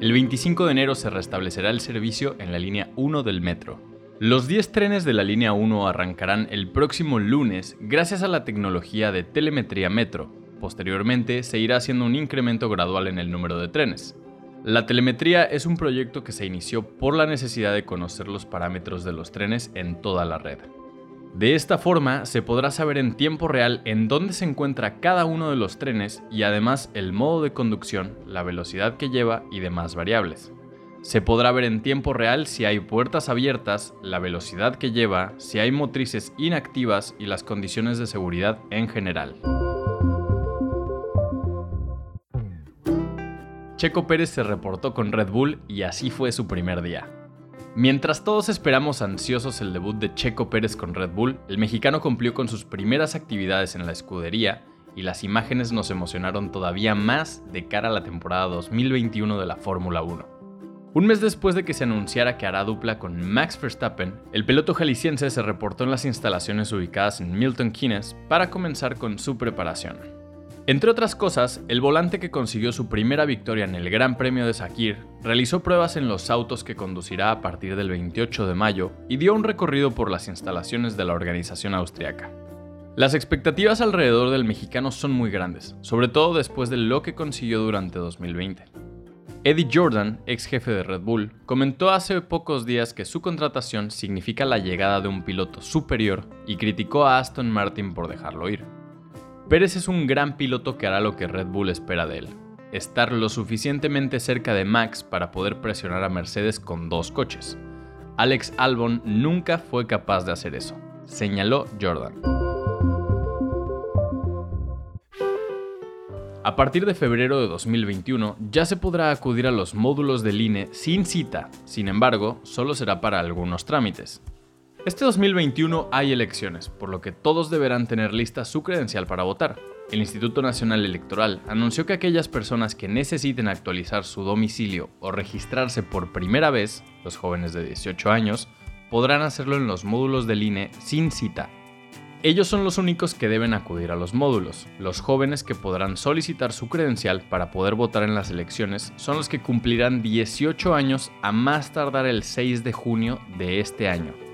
El 25 de enero se restablecerá el servicio en la línea 1 del metro. Los 10 trenes de la línea 1 arrancarán el próximo lunes gracias a la tecnología de telemetría metro. Posteriormente se irá haciendo un incremento gradual en el número de trenes. La telemetría es un proyecto que se inició por la necesidad de conocer los parámetros de los trenes en toda la red. De esta forma se podrá saber en tiempo real en dónde se encuentra cada uno de los trenes y además el modo de conducción, la velocidad que lleva y demás variables. Se podrá ver en tiempo real si hay puertas abiertas, la velocidad que lleva, si hay motrices inactivas y las condiciones de seguridad en general. Checo Pérez se reportó con Red Bull y así fue su primer día. Mientras todos esperamos ansiosos el debut de Checo Pérez con Red Bull, el mexicano cumplió con sus primeras actividades en la escudería y las imágenes nos emocionaron todavía más de cara a la temporada 2021 de la Fórmula 1. Un mes después de que se anunciara que hará dupla con Max Verstappen, el piloto jalisciense se reportó en las instalaciones ubicadas en Milton Keynes para comenzar con su preparación. Entre otras cosas, el volante que consiguió su primera victoria en el Gran Premio de Sakir realizó pruebas en los autos que conducirá a partir del 28 de mayo y dio un recorrido por las instalaciones de la organización austriaca. Las expectativas alrededor del mexicano son muy grandes, sobre todo después de lo que consiguió durante 2020. Eddie Jordan, ex jefe de Red Bull, comentó hace pocos días que su contratación significa la llegada de un piloto superior y criticó a Aston Martin por dejarlo ir. Pérez es un gran piloto que hará lo que Red Bull espera de él, estar lo suficientemente cerca de Max para poder presionar a Mercedes con dos coches. Alex Albon nunca fue capaz de hacer eso, señaló Jordan. A partir de febrero de 2021 ya se podrá acudir a los módulos del INE sin cita, sin embargo, solo será para algunos trámites. Este 2021 hay elecciones, por lo que todos deberán tener lista su credencial para votar. El Instituto Nacional Electoral anunció que aquellas personas que necesiten actualizar su domicilio o registrarse por primera vez, los jóvenes de 18 años, podrán hacerlo en los módulos del INE sin cita. Ellos son los únicos que deben acudir a los módulos. Los jóvenes que podrán solicitar su credencial para poder votar en las elecciones son los que cumplirán 18 años a más tardar el 6 de junio de este año.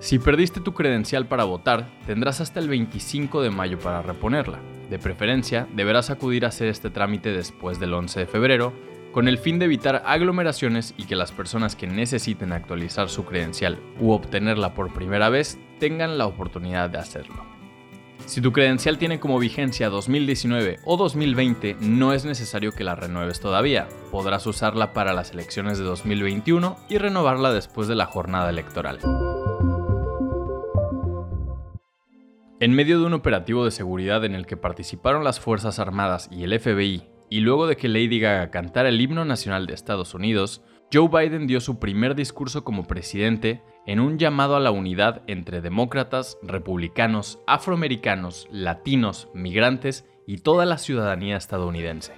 Si perdiste tu credencial para votar, tendrás hasta el 25 de mayo para reponerla. De preferencia, deberás acudir a hacer este trámite después del 11 de febrero, con el fin de evitar aglomeraciones y que las personas que necesiten actualizar su credencial u obtenerla por primera vez tengan la oportunidad de hacerlo. Si tu credencial tiene como vigencia 2019 o 2020, no es necesario que la renueves todavía. Podrás usarla para las elecciones de 2021 y renovarla después de la jornada electoral. En medio de un operativo de seguridad en el que participaron las Fuerzas Armadas y el FBI, y luego de que Lady Gaga cantara el himno nacional de Estados Unidos, Joe Biden dio su primer discurso como presidente en un llamado a la unidad entre demócratas, republicanos, afroamericanos, latinos, migrantes y toda la ciudadanía estadounidense.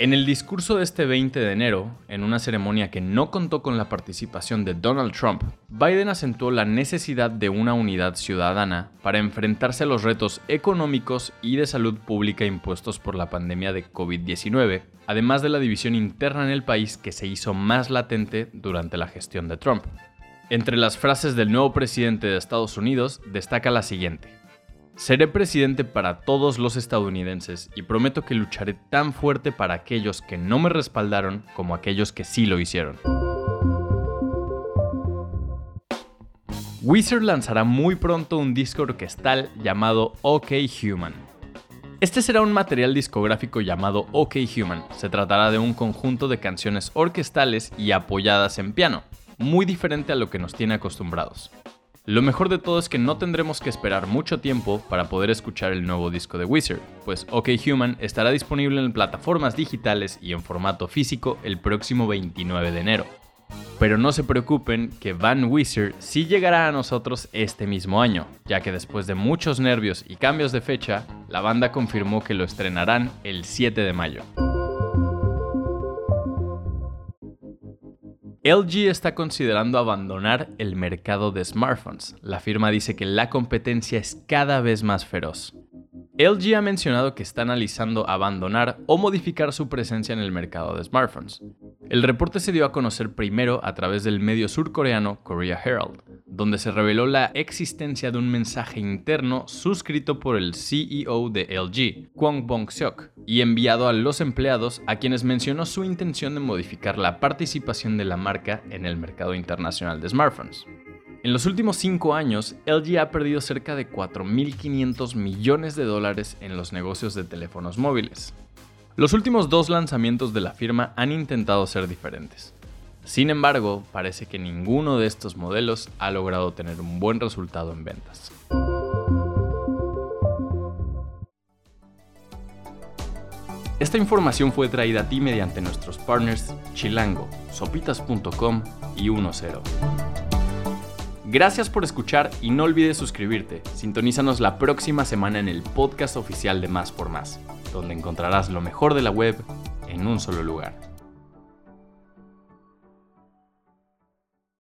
En el discurso de este 20 de enero, en una ceremonia que no contó con la participación de Donald Trump, Biden acentuó la necesidad de una unidad ciudadana para enfrentarse a los retos económicos y de salud pública impuestos por la pandemia de COVID-19, además de la división interna en el país que se hizo más latente durante la gestión de Trump. Entre las frases del nuevo presidente de Estados Unidos destaca la siguiente. Seré presidente para todos los estadounidenses y prometo que lucharé tan fuerte para aquellos que no me respaldaron como aquellos que sí lo hicieron. Wizard lanzará muy pronto un disco orquestal llamado OK Human. Este será un material discográfico llamado OK Human. Se tratará de un conjunto de canciones orquestales y apoyadas en piano, muy diferente a lo que nos tiene acostumbrados. Lo mejor de todo es que no tendremos que esperar mucho tiempo para poder escuchar el nuevo disco de Wizard, pues OK Human estará disponible en plataformas digitales y en formato físico el próximo 29 de enero. Pero no se preocupen que Van Wizard sí llegará a nosotros este mismo año, ya que después de muchos nervios y cambios de fecha, la banda confirmó que lo estrenarán el 7 de mayo. LG está considerando abandonar el mercado de smartphones. La firma dice que la competencia es cada vez más feroz. LG ha mencionado que está analizando abandonar o modificar su presencia en el mercado de smartphones. El reporte se dio a conocer primero a través del medio surcoreano Korea Herald, donde se reveló la existencia de un mensaje interno suscrito por el CEO de LG, Kwang Bong-seok, y enviado a los empleados a quienes mencionó su intención de modificar la participación de la marca en el mercado internacional de smartphones. En los últimos cinco años, LG ha perdido cerca de 4.500 millones de dólares en los negocios de teléfonos móviles. Los últimos dos lanzamientos de la firma han intentado ser diferentes. Sin embargo, parece que ninguno de estos modelos ha logrado tener un buen resultado en ventas. Esta información fue traída a ti mediante nuestros partners Chilango, sopitas.com y 10. Gracias por escuchar y no olvides suscribirte. Sintonízanos la próxima semana en el podcast oficial de Más por Más, donde encontrarás lo mejor de la web en un solo lugar.